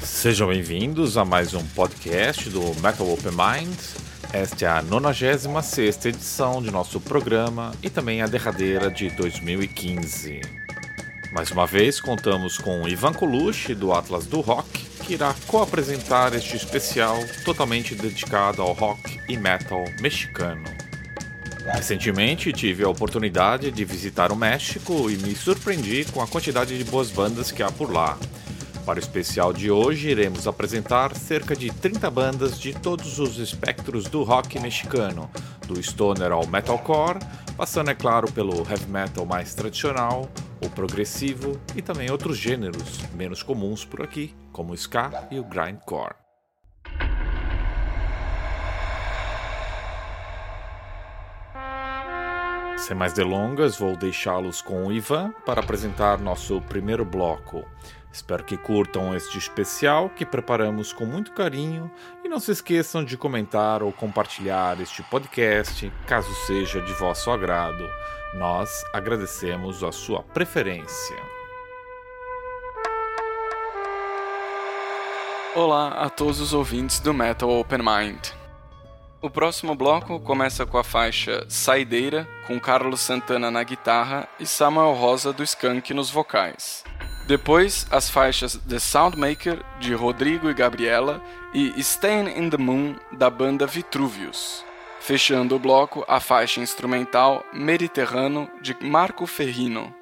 Sejam bem-vindos a mais um podcast do Metal Open Mind. Esta é a 96 edição de nosso programa e também a derradeira de 2015. Mais uma vez, contamos com Ivan Colucci, do Atlas do Rock, que irá co-apresentar este especial totalmente dedicado ao rock e metal mexicano. Recentemente tive a oportunidade de visitar o México e me surpreendi com a quantidade de boas bandas que há por lá. Para o especial de hoje, iremos apresentar cerca de 30 bandas de todos os espectros do rock mexicano, do stoner ao metalcore, passando, é claro, pelo heavy metal mais tradicional, o progressivo e também outros gêneros menos comuns por aqui, como o ska e o grindcore. Sem mais delongas, vou deixá-los com o Ivan para apresentar nosso primeiro bloco. Espero que curtam este especial que preparamos com muito carinho e não se esqueçam de comentar ou compartilhar este podcast, caso seja de vosso agrado. Nós agradecemos a sua preferência. Olá a todos os ouvintes do Metal Open Mind. O próximo bloco começa com a faixa Saideira, com Carlos Santana na guitarra e Samuel Rosa do Skank nos vocais. Depois, as faixas The Soundmaker, de Rodrigo e Gabriela, e Staying in the Moon, da banda Vitruvius. Fechando o bloco, a faixa instrumental Mediterrâneo, de Marco Ferrino.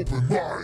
Open mind.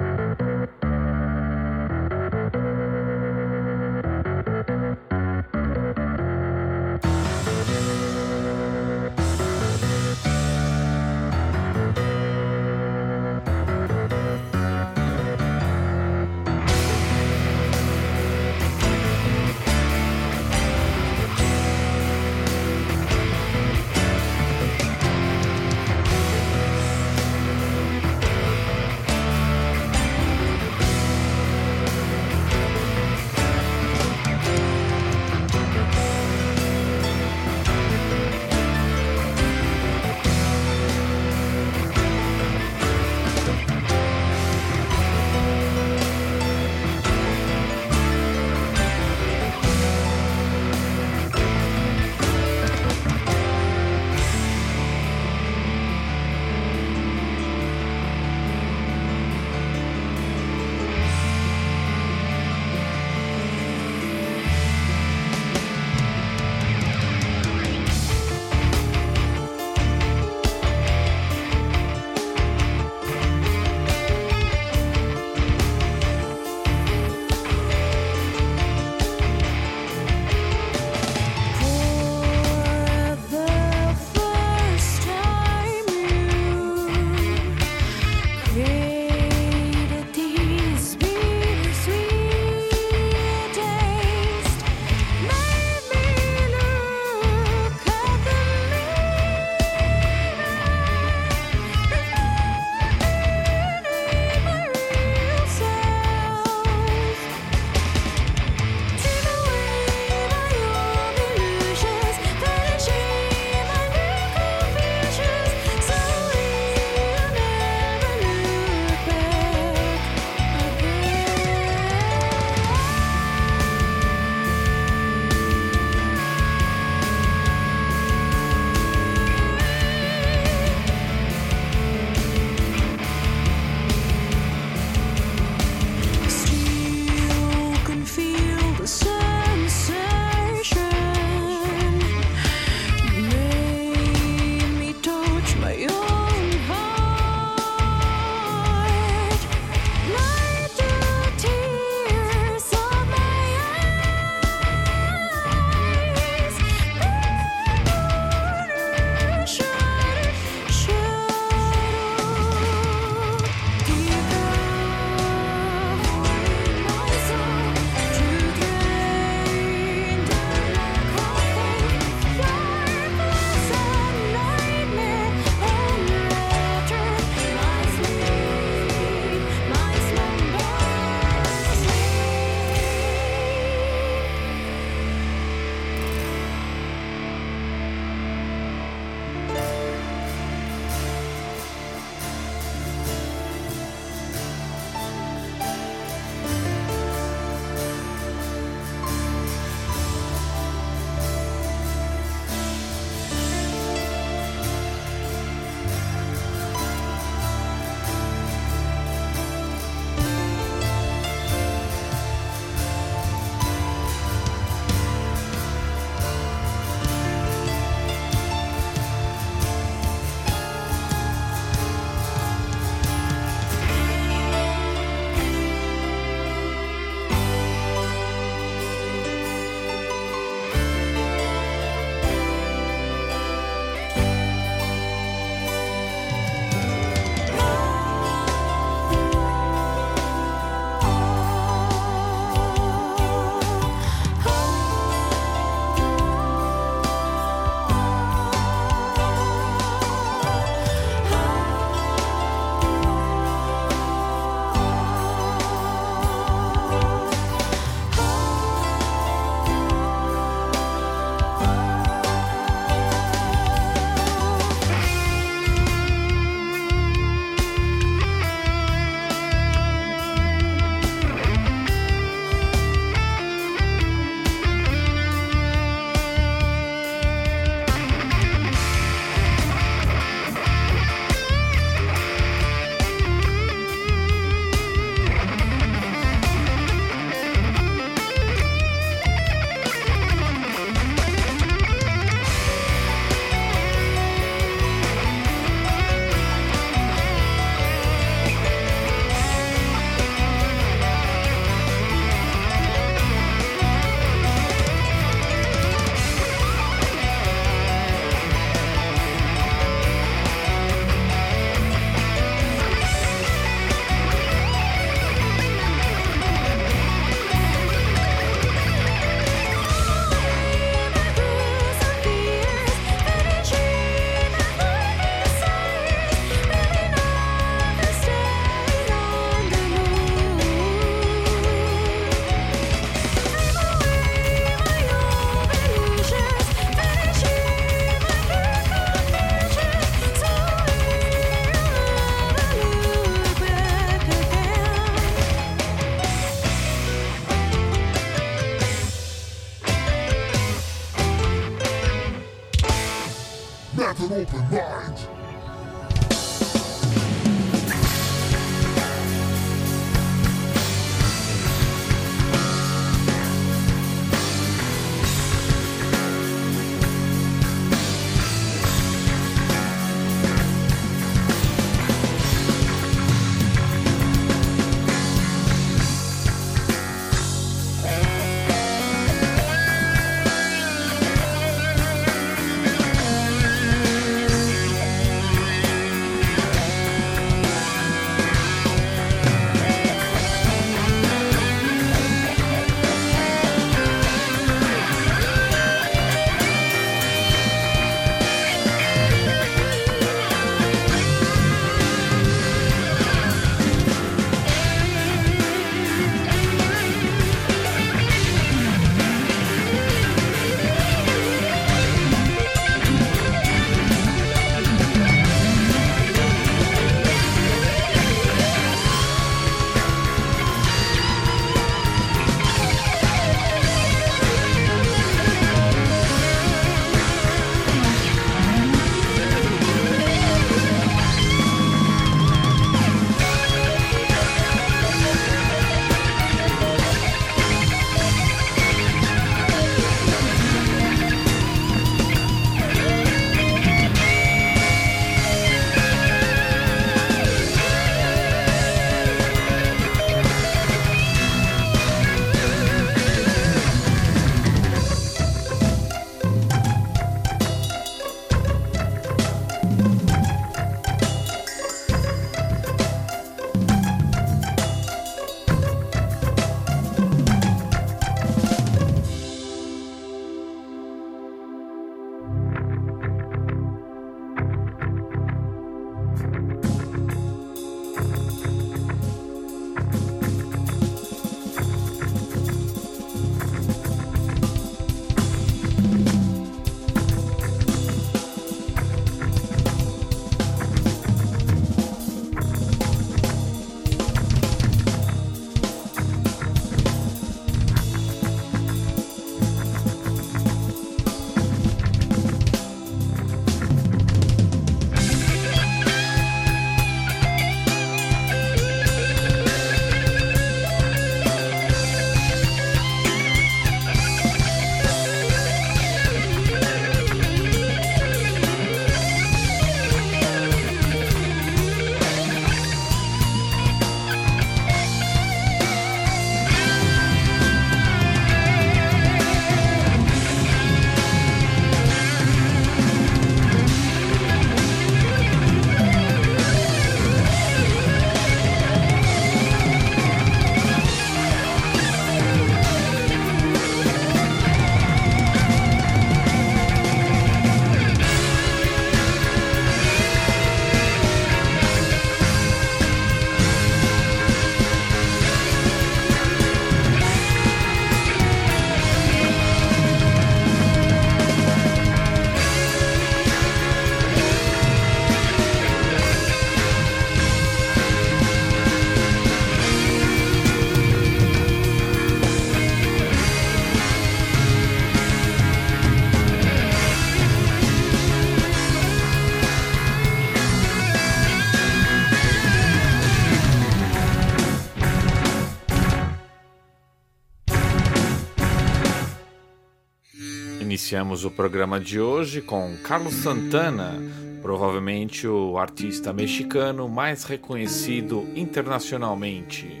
Iniciamos o programa de hoje com Carlos Santana, provavelmente o artista mexicano mais reconhecido internacionalmente.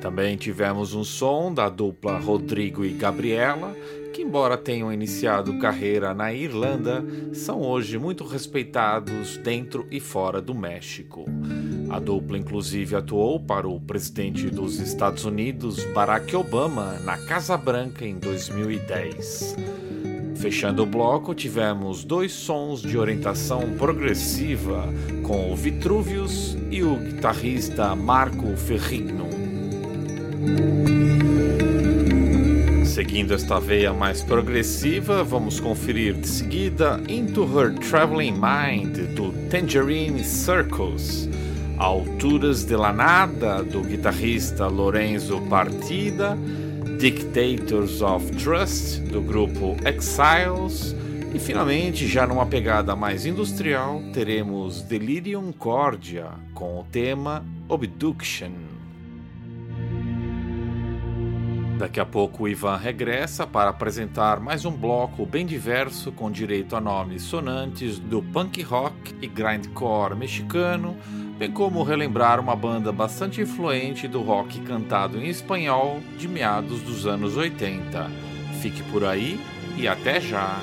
Também tivemos um som da dupla Rodrigo e Gabriela, que, embora tenham iniciado carreira na Irlanda, são hoje muito respeitados dentro e fora do México. A dupla, inclusive, atuou para o presidente dos Estados Unidos, Barack Obama, na Casa Branca em 2010. Fechando o bloco, tivemos dois sons de orientação progressiva com o Vitruvius e o guitarrista Marco Ferrigno. Seguindo esta veia mais progressiva, vamos conferir de seguida Into Her Traveling Mind do Tangerine Circus, Alturas de la Nada do guitarrista Lorenzo Partida Dictators of Trust, do grupo Exiles, E finalmente, já numa pegada mais industrial, teremos Delirium Cordia com o tema Obduction. Daqui a pouco o Ivan regressa para apresentar mais um bloco bem diverso com direito a nomes sonantes do punk rock e grindcore mexicano, bem como relembrar uma banda bastante influente do rock cantado em espanhol de meados dos anos 80. Fique por aí e até já!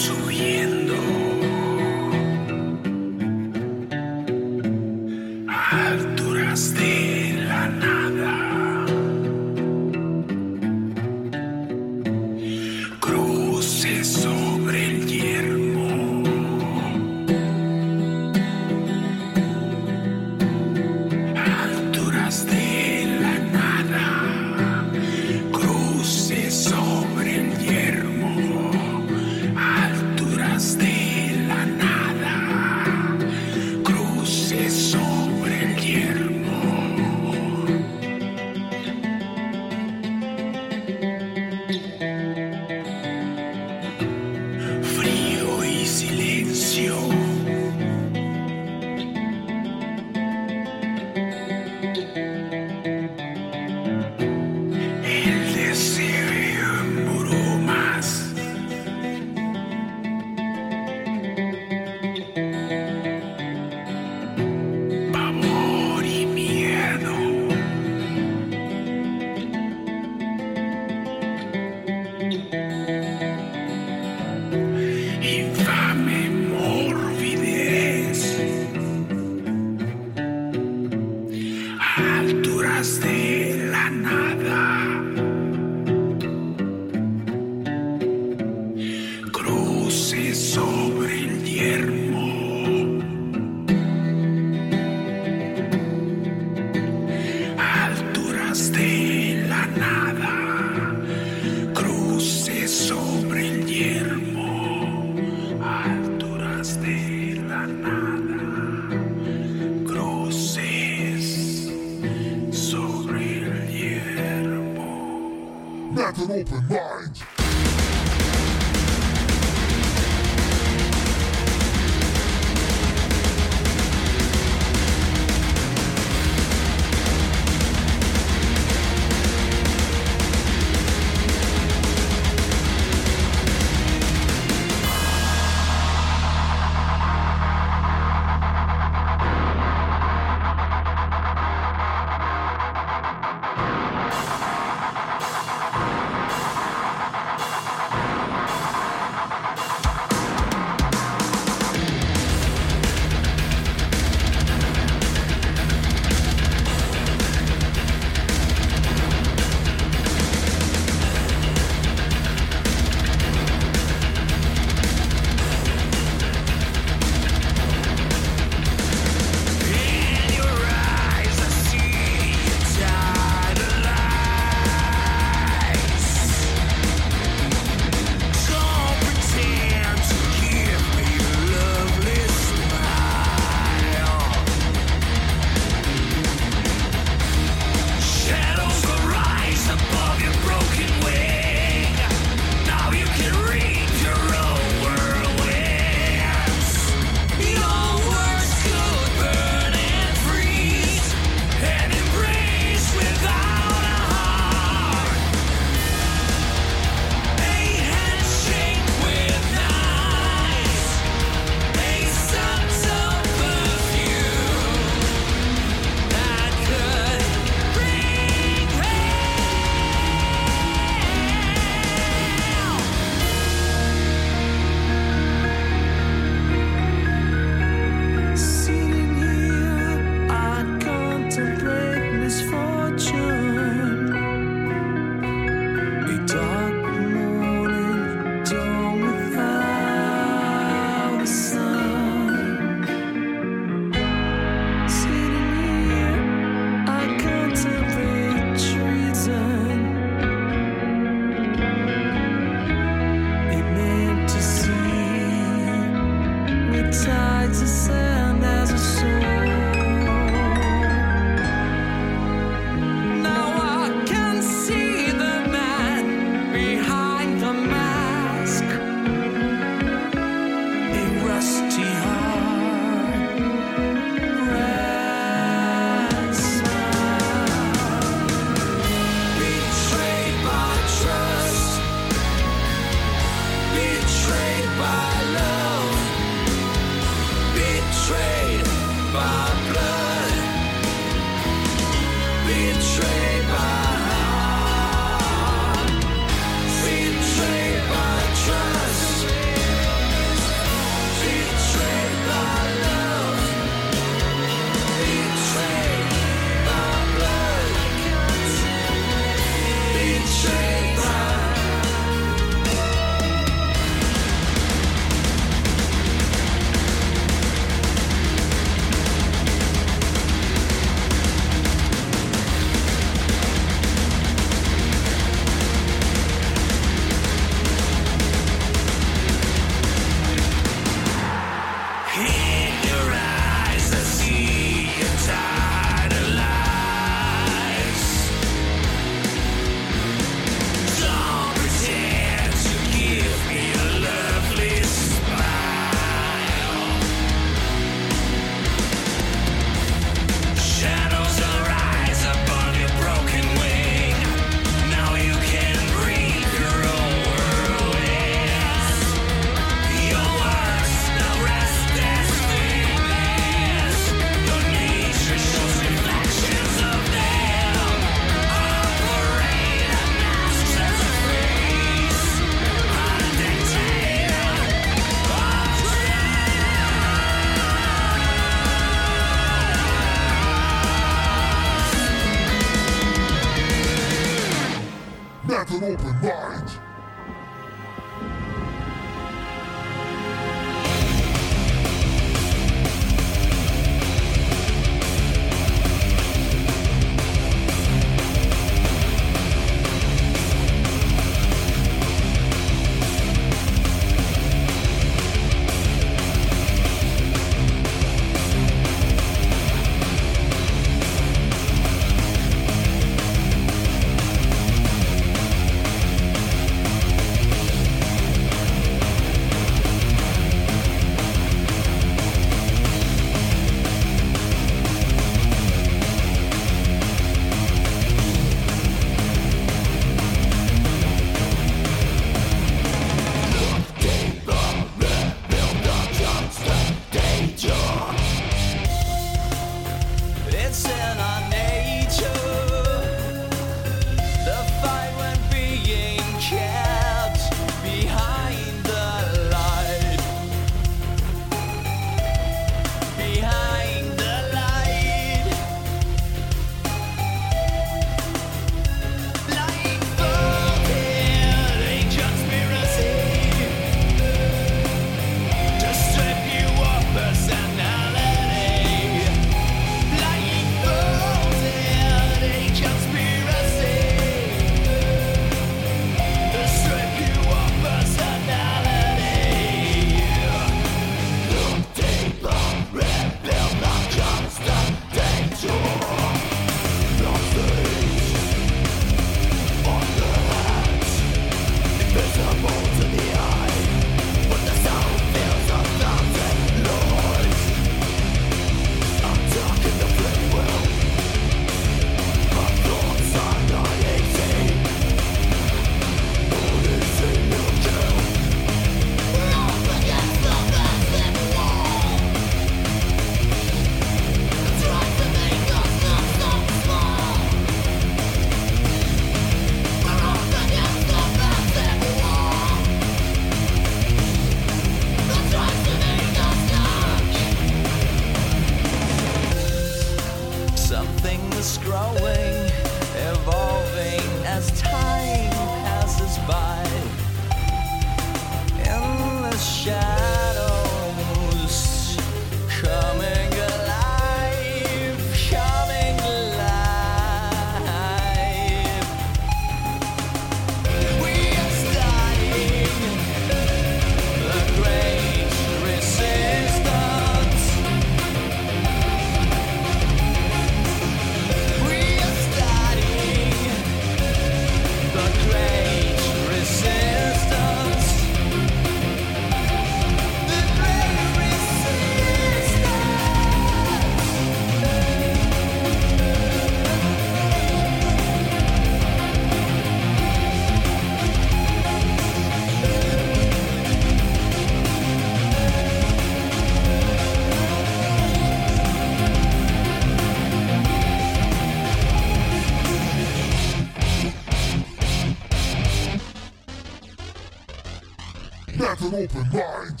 Open mind.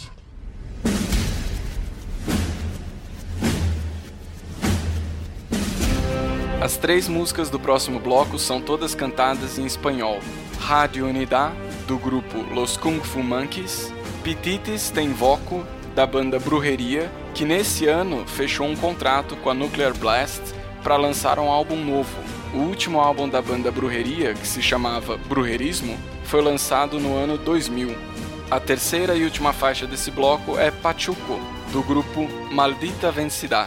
As três músicas do próximo bloco são todas cantadas em espanhol. Rádio Unidad, do grupo Los Kung Fu Monkeys, Pitites Tem Voco, da banda Brujeria, que nesse ano fechou um contrato com a Nuclear Blast para lançar um álbum novo. O último álbum da banda Brujeria, que se chamava Brujerismo, foi lançado no ano 2000. A terceira e última faixa desse bloco é Pachuco, do grupo Maldita Vencida.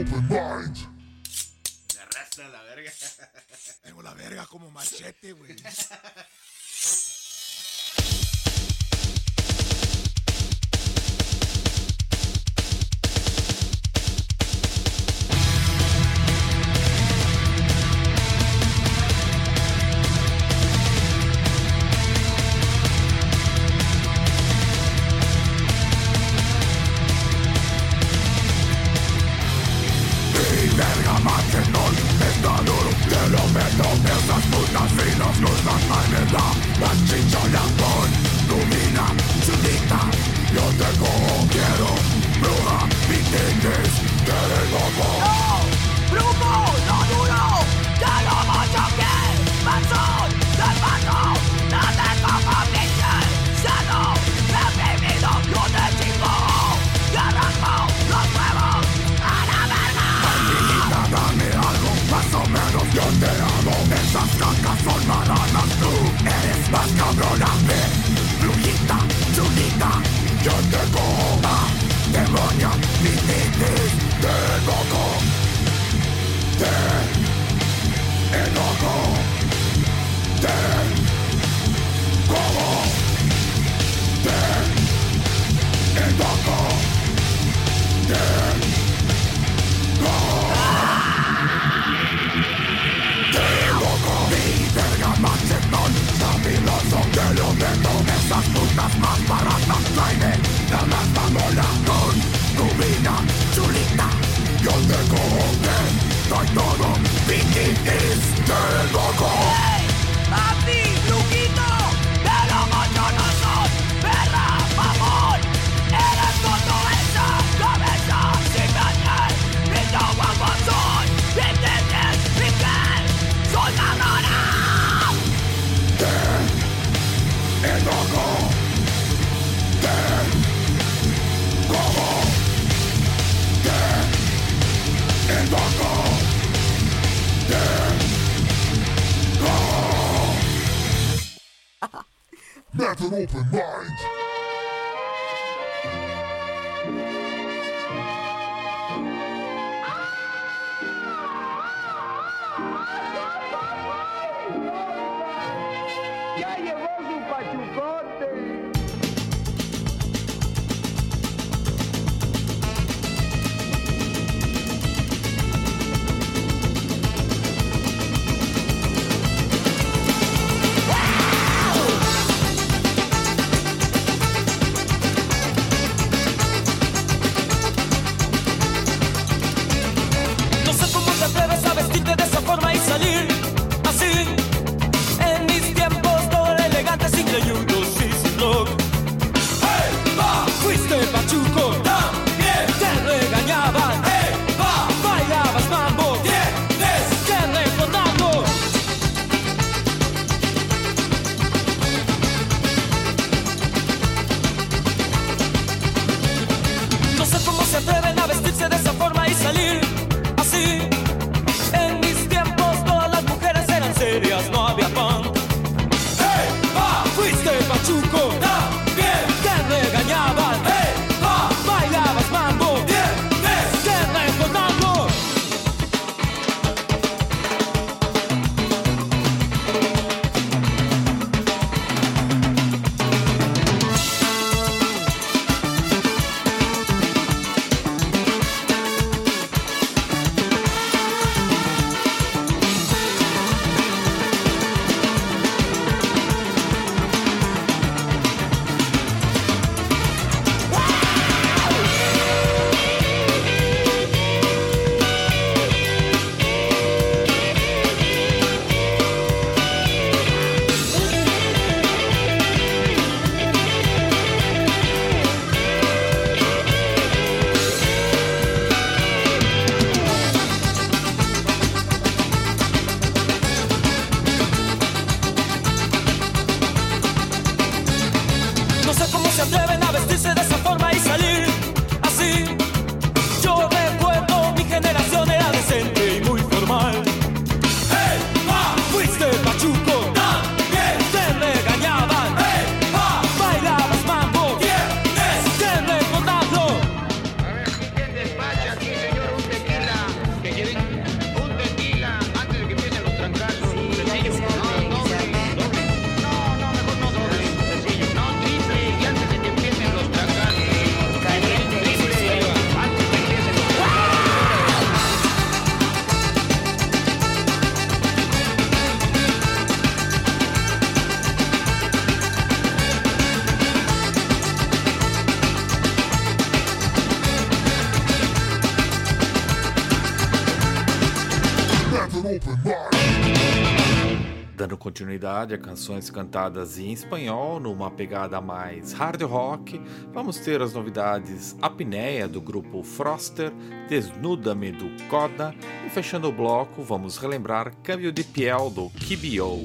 Open mind. Me arrastra la verga. Tengo la verga como machete, güey. continuidade a canções cantadas em espanhol, numa pegada mais hard rock, vamos ter as novidades. Apneia do grupo Froster, Desnuda-me do Coda. E fechando o bloco vamos relembrar Câmbio de Piel do Kibio.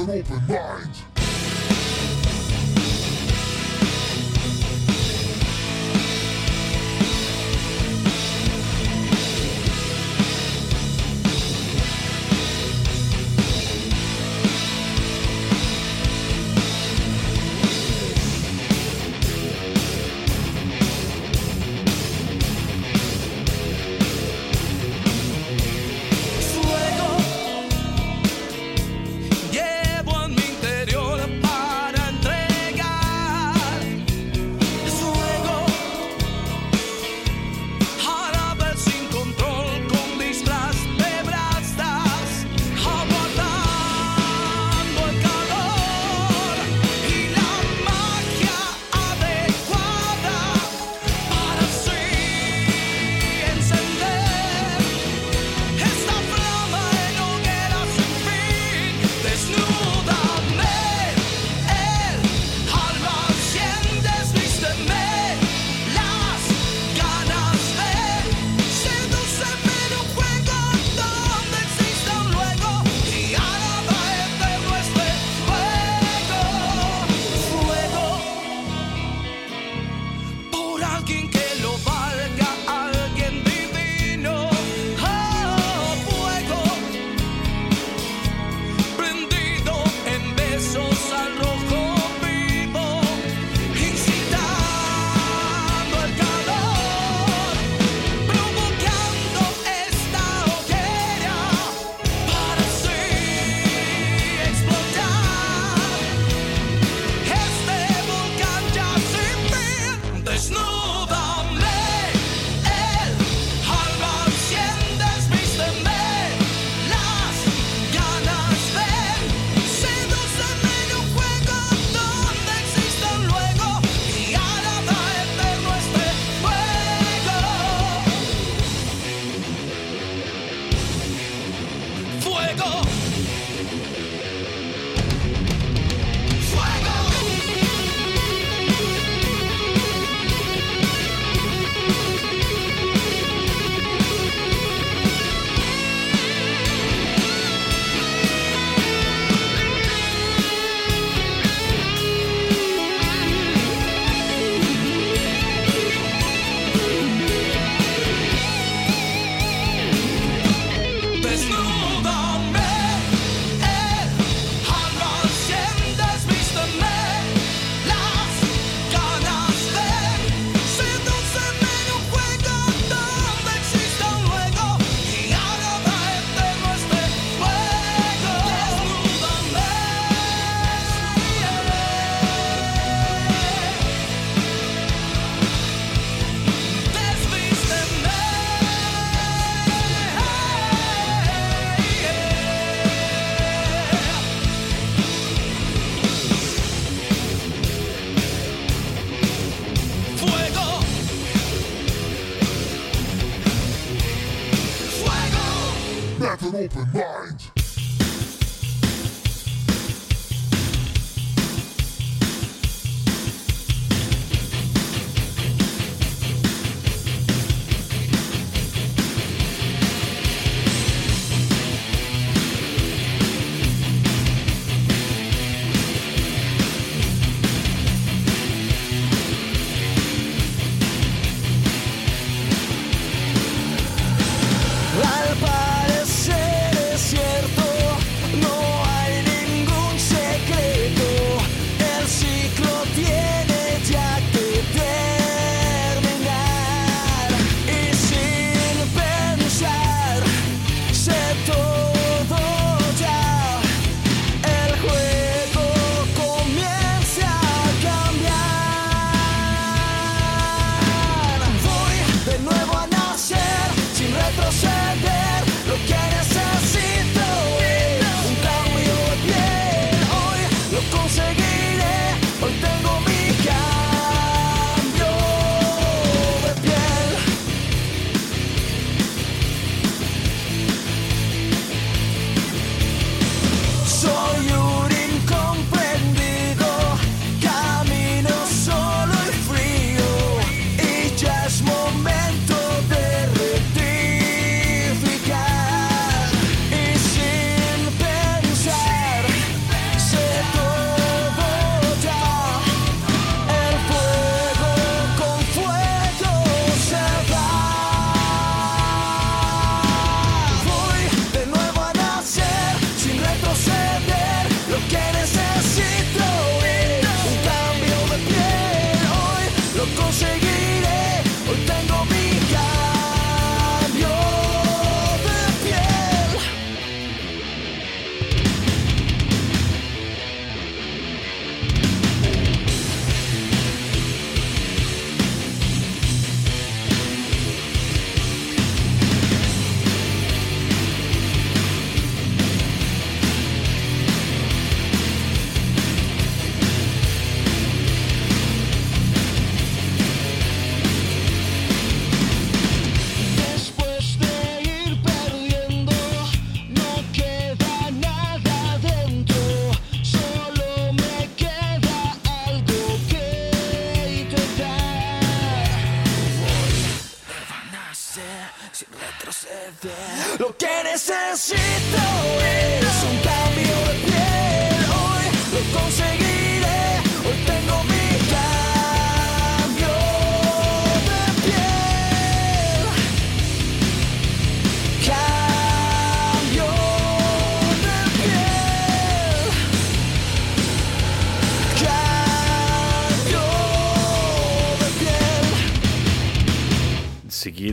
an open mind.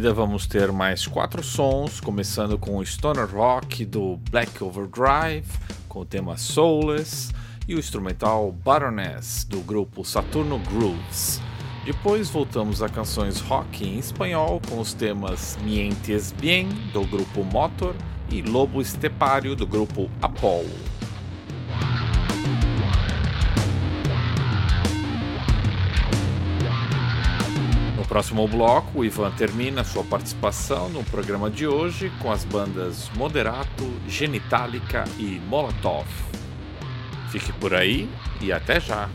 Seguida vamos ter mais quatro sons, começando com o Stoner Rock do Black Overdrive, com o tema Soulless, e o instrumental Baroness do grupo Saturno Grooves. Depois voltamos a canções rock em espanhol com os temas Mientes Bien do grupo Motor e Lobo Estepário do grupo Apollo. Próximo bloco, o Ivan termina sua participação no programa de hoje com as bandas Moderato, Genitalica e Molotov. Fique por aí e até já!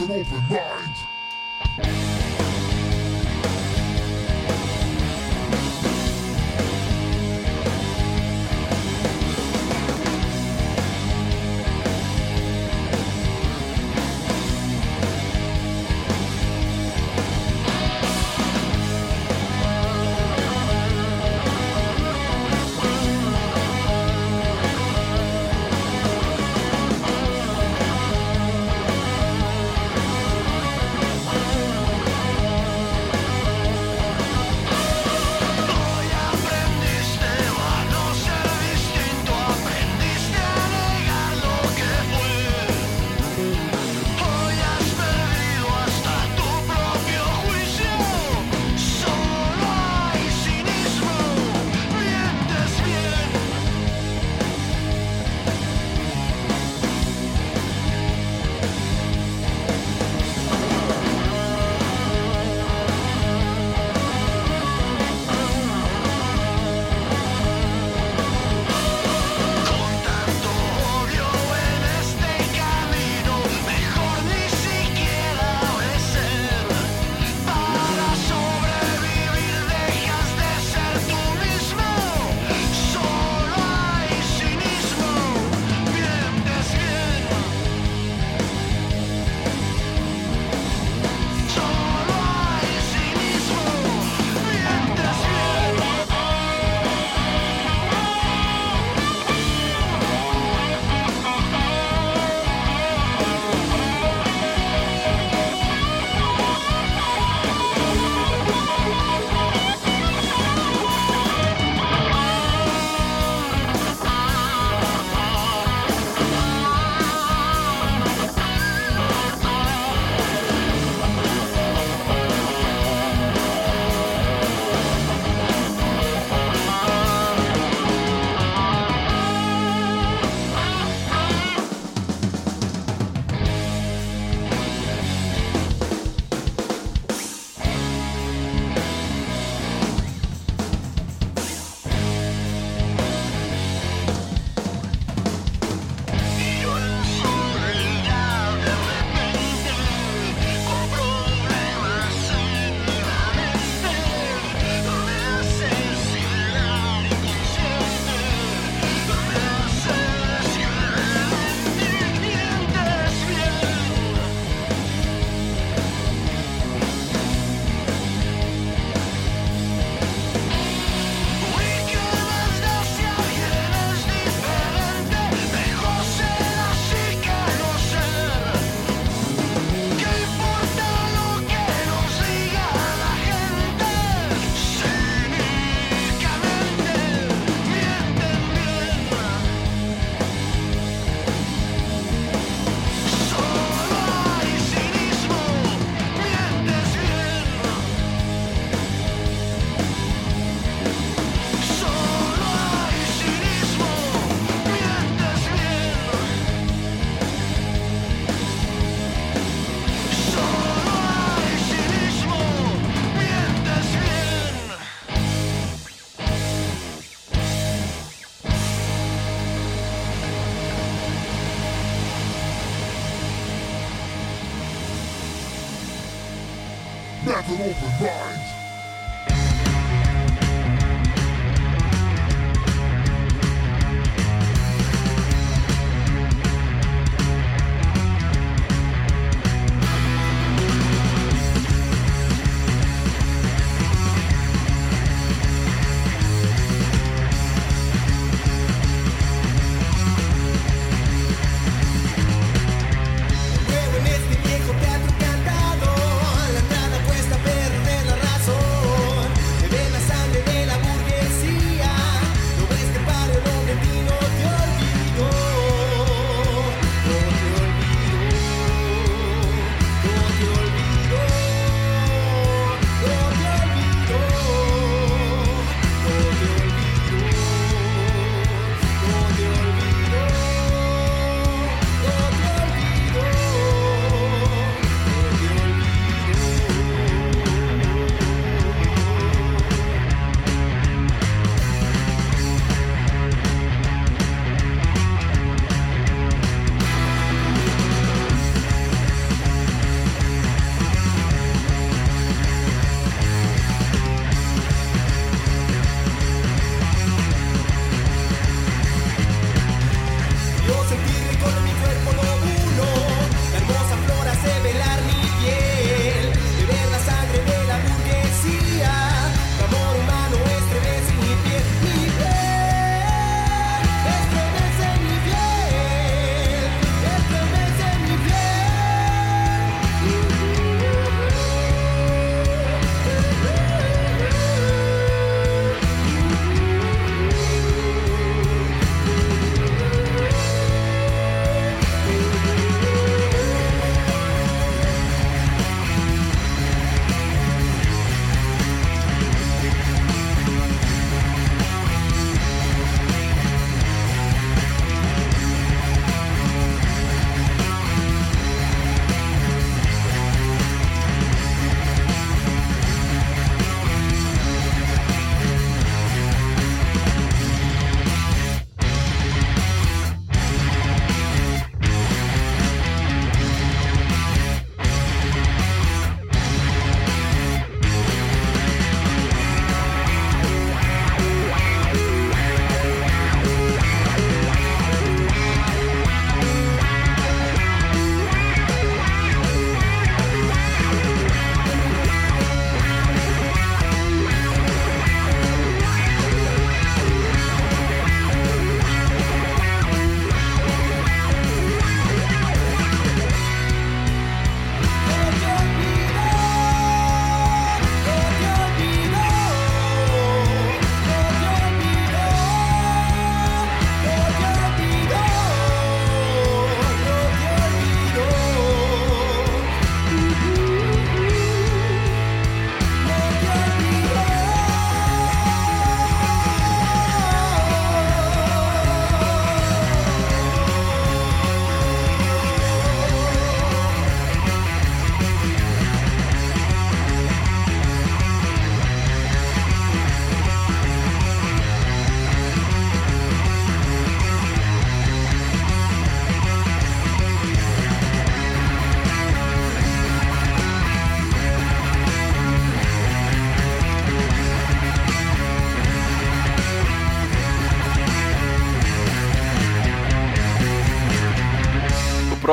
An open mind.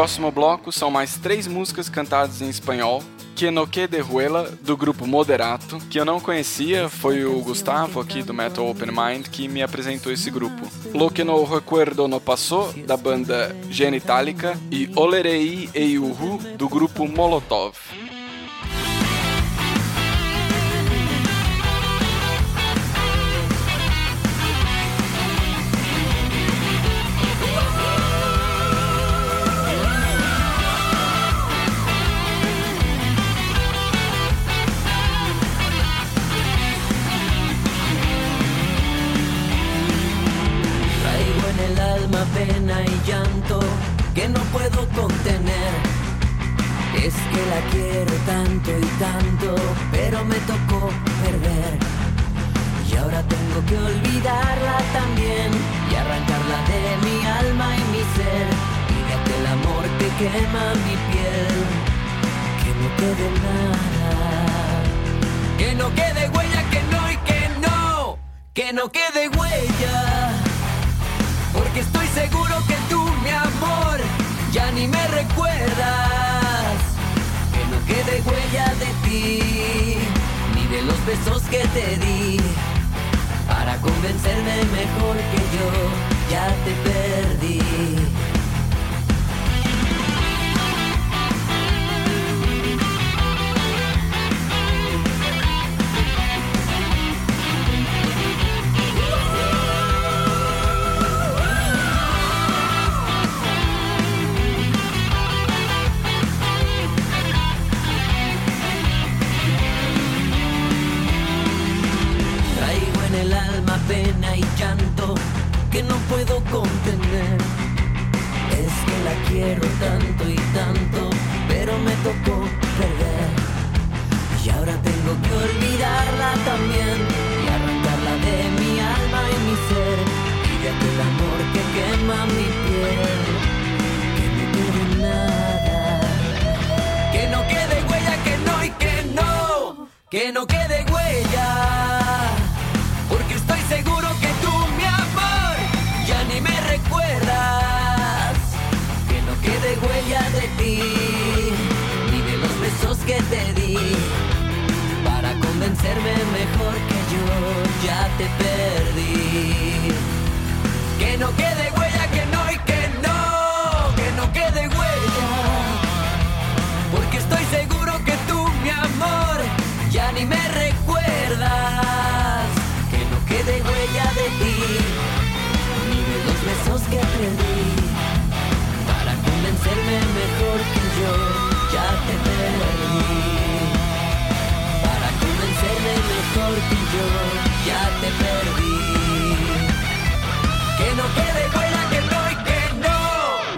Próximo bloco são mais três músicas cantadas em espanhol. Que no que de Ruela, do grupo Moderato, que eu não conhecia, foi o Gustavo aqui do Metal Open Mind que me apresentou esse grupo. Lo que no recuerdo no passou, da banda Genitalica, e Olerei e Uhu, do grupo Molotov. que la quiero tanto y tanto, pero me tocó perder. Y ahora tengo que olvidarla también y arrancarla de mi alma y mi ser. Y de aquel amor que quema mi piel, que no quede nada. Que no quede huella, que no y que no. Que no quede huella. Porque estoy seguro que tú, mi amor, ya ni me recuerdas huella de ti, ni de los besos que te di, para convencerme mejor que yo, ya te perdí. Quiero tanto y tanto, pero me tocó perder. Y ahora tengo que olvidarla también y arrancarla de mi alma y mi ser. Y de aquel amor que quema mi piel, que no quede nada. Que no quede huella, que no y que no. Que no quede huella. De ti, ni de los besos que te di. Para convencerme mejor que yo ya te perdí. Que no quede huella, que no y que no. Que no quede huella. Porque estoy seguro que tú, mi amor, ya ni me recuerdas. Que no quede huella de ti, ni de los besos que convencerme mejor que yo, ya te perdí. Para convencerme mejor que yo, ya te perdí. Que no quede huella, que no y que no.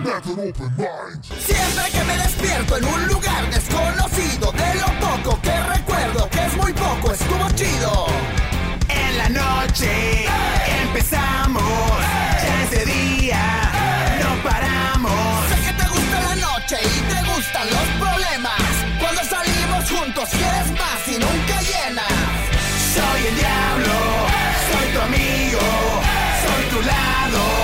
Method Open Mind. Siempre que me despierto en un lugar desconocido, de lo poco que recuerdo, que es muy poco, estuvo chido. En la noche los problemas. Cuando salimos juntos quieres más y nunca llenas. Soy el diablo, soy tu amigo, soy tu lado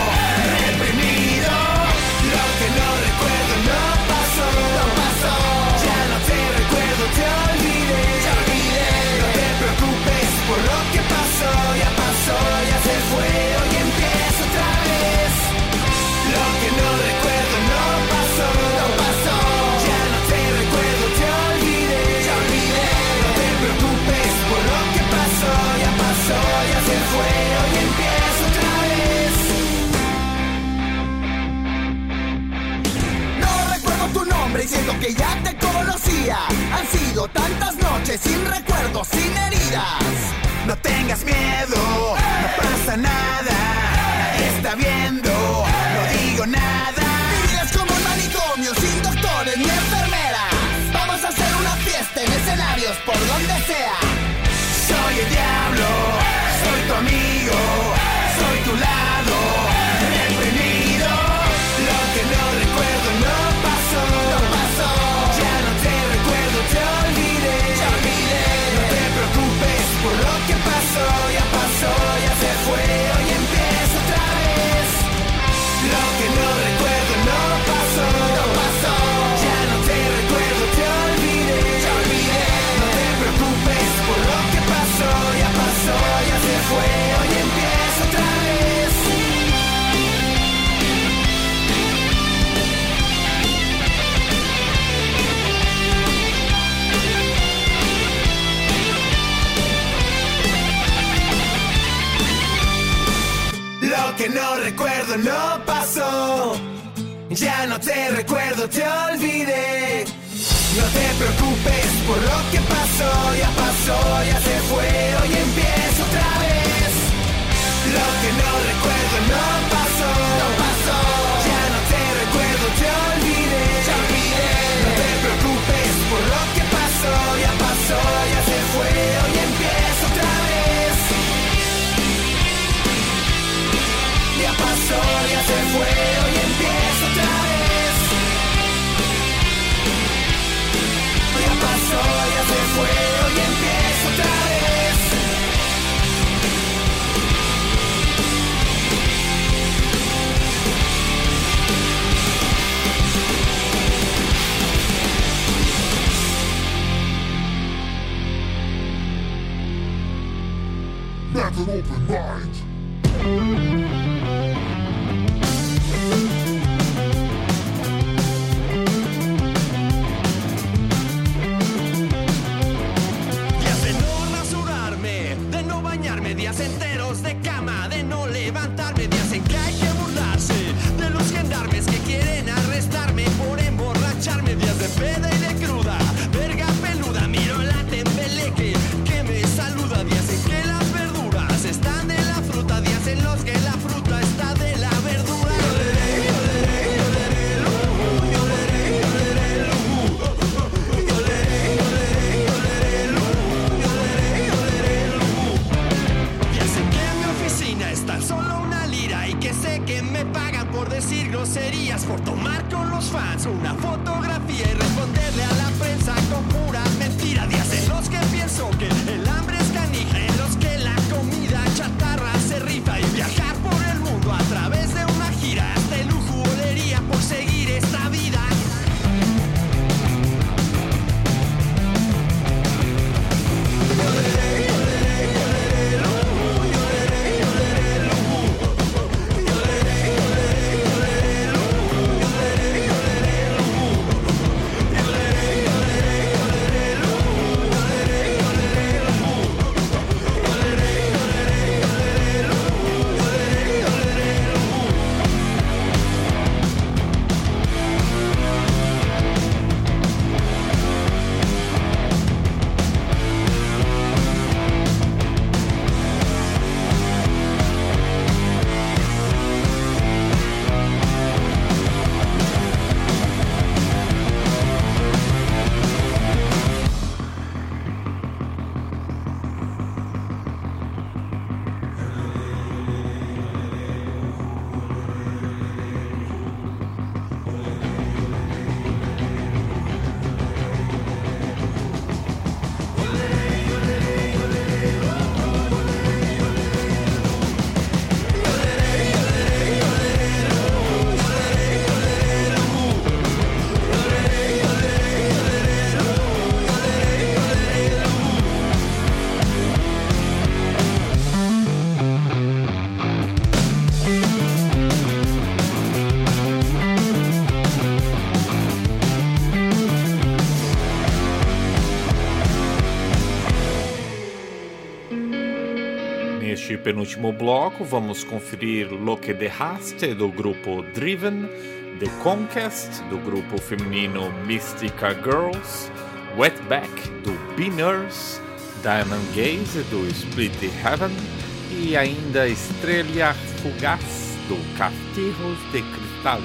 siento que ya te conocía. Han sido tantas noches sin recuerdos, sin heridas. No tengas miedo, no pasa nada, nadie está viendo, no digo nada. Mi vida es como un manicomio sin doctores ni enfermeras. Vamos a hacer una fiesta en escenarios por donde sea. Soy el diablo, soy tu amigo, no te recuerdo, te olvidé. No te preocupes por lo que pasó, ya pasó, ya se fue, hoy empieza otra vez. Lo que no recuerdo No pasó, penúltimo bloco, vamos conferir Lo que Derraste, do grupo Driven, The Conquest, do grupo feminino Mystica Girls, Wetback, do B-Nurse, Diamond Gaze, do Split Heaven, e ainda Estrela Fugaz, do Castigos de Cristal.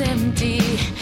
empty.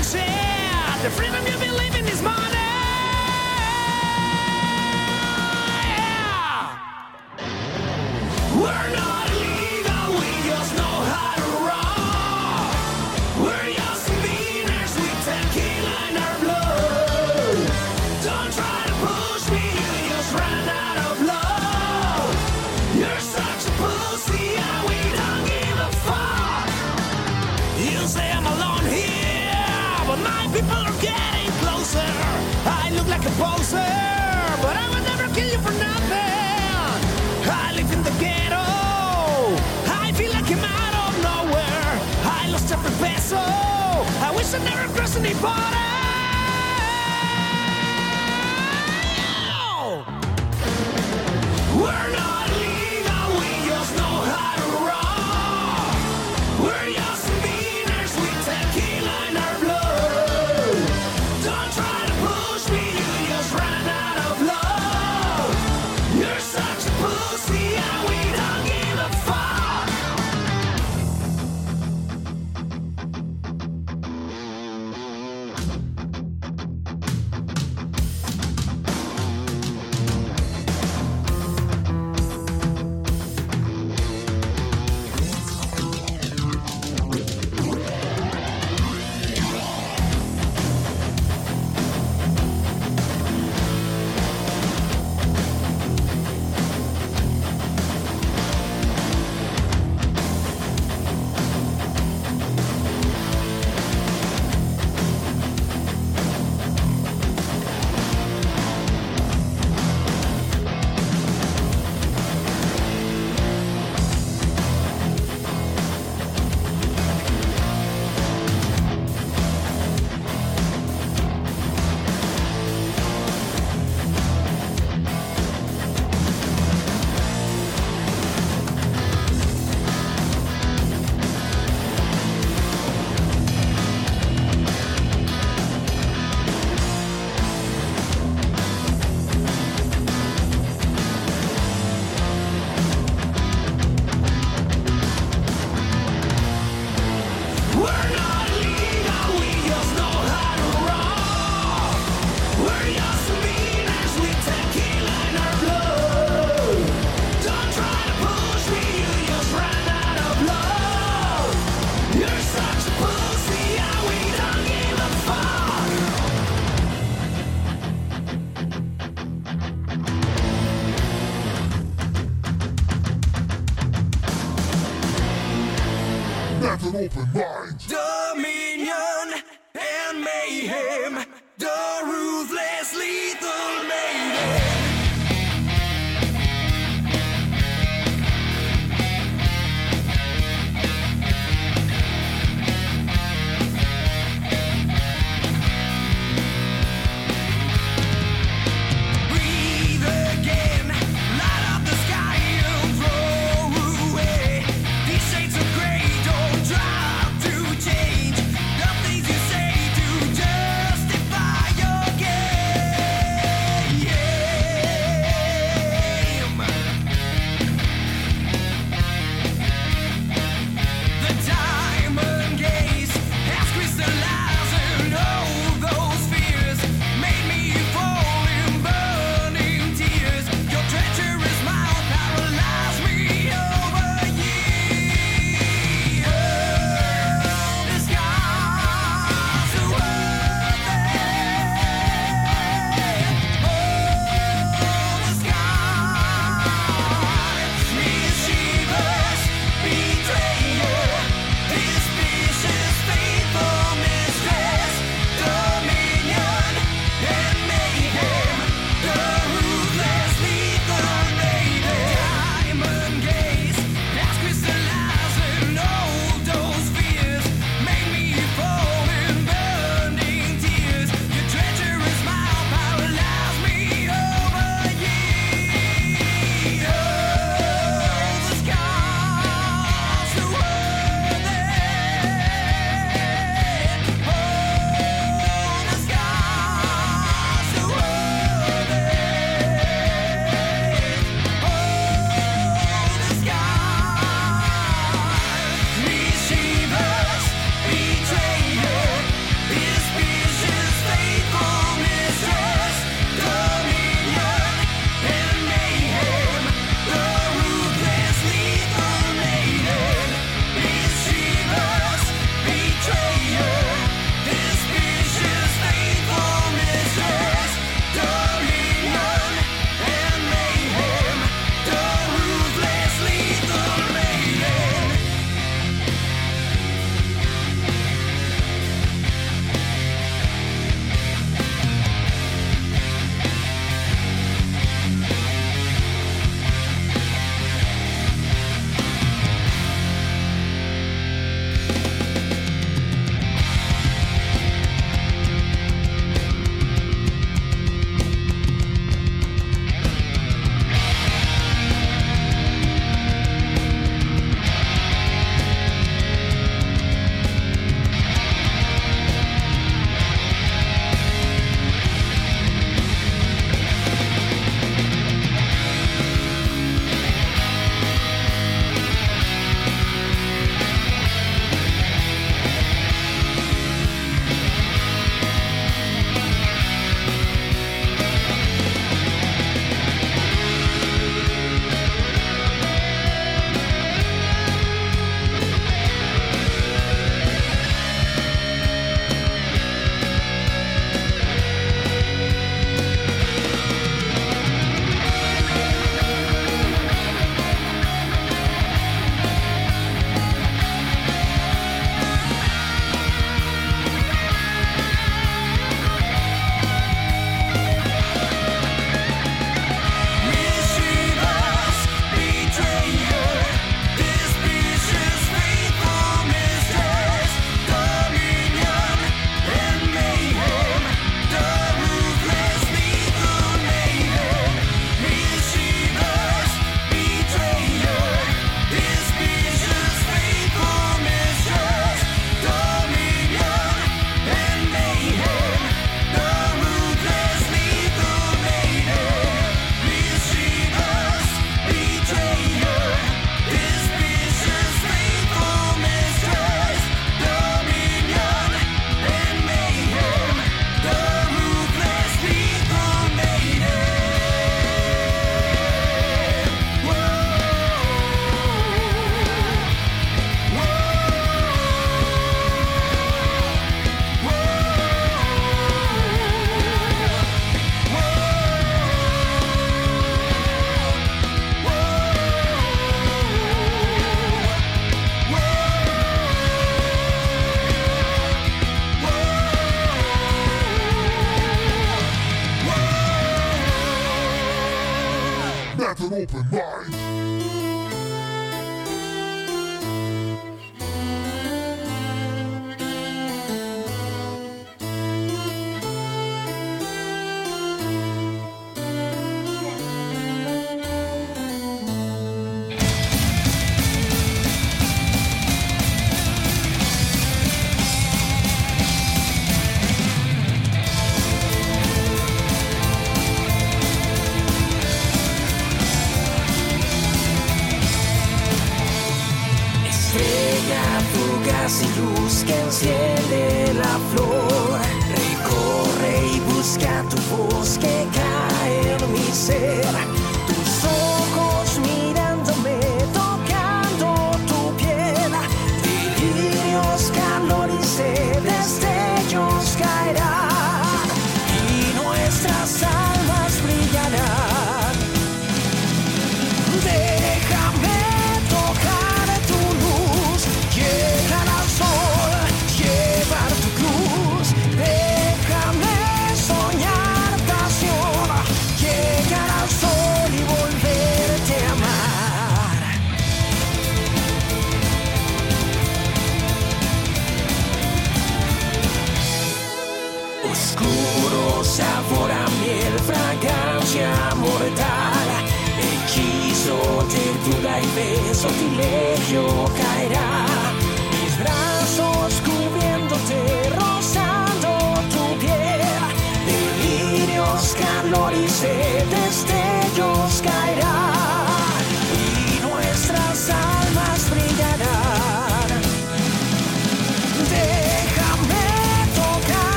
The freedom you believe in is mine. and they're aggressing, they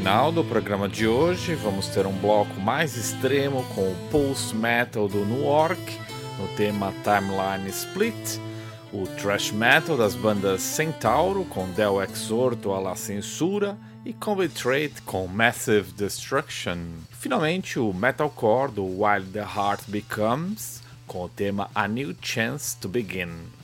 final do programa de hoje. Vamos ter um bloco mais extremo com o post metal do Newark, no tema Timeline Split, o thrash metal das bandas Centauro com Del Exorto à La Censura e Combat com Massive Destruction. Finalmente, o metalcore do While the Heart Becomes com o tema A New Chance to Begin.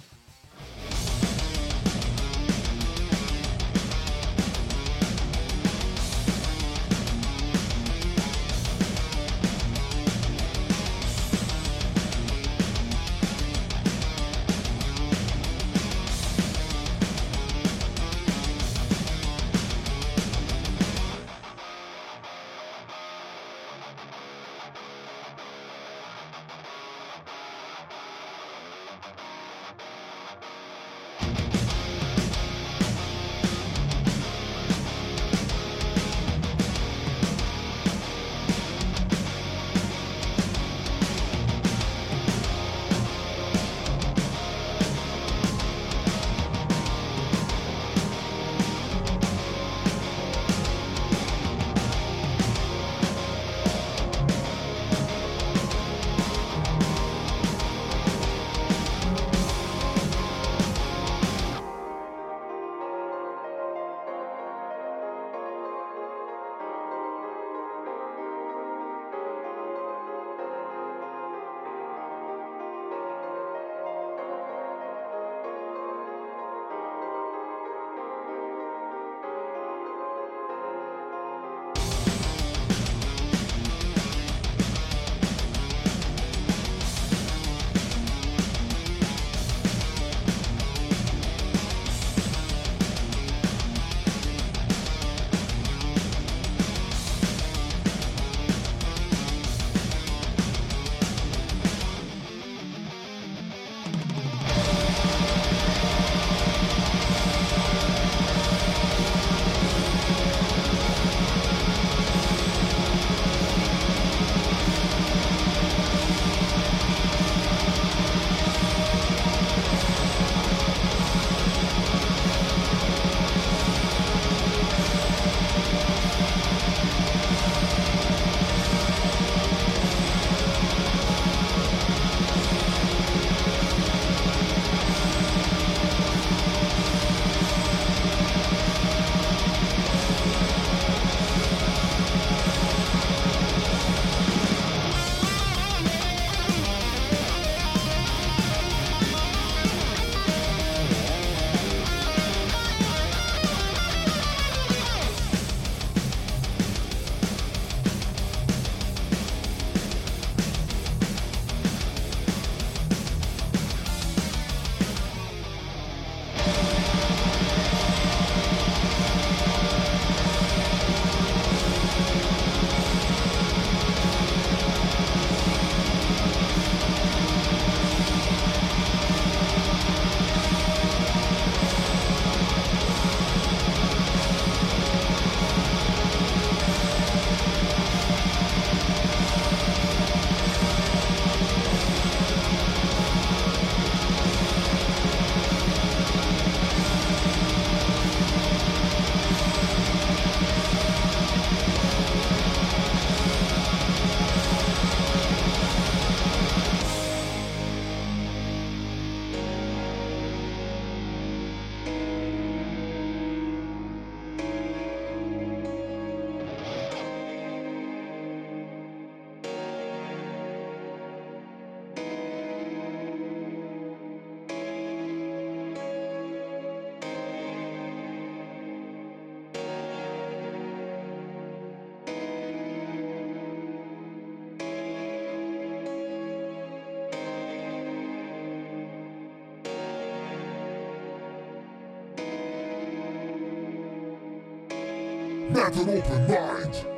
Metal Open Mind.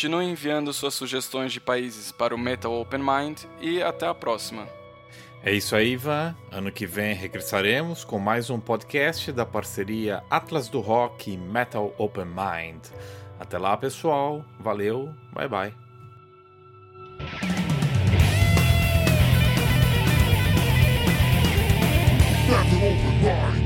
Continue enviando suas sugestões de países para o Metal Open Mind e até a próxima. É isso aí, Ivan. Ano que vem regressaremos com mais um podcast da parceria Atlas do Rock e Metal Open Mind. Até lá, pessoal. Valeu. Bye bye. Metal Open Mind.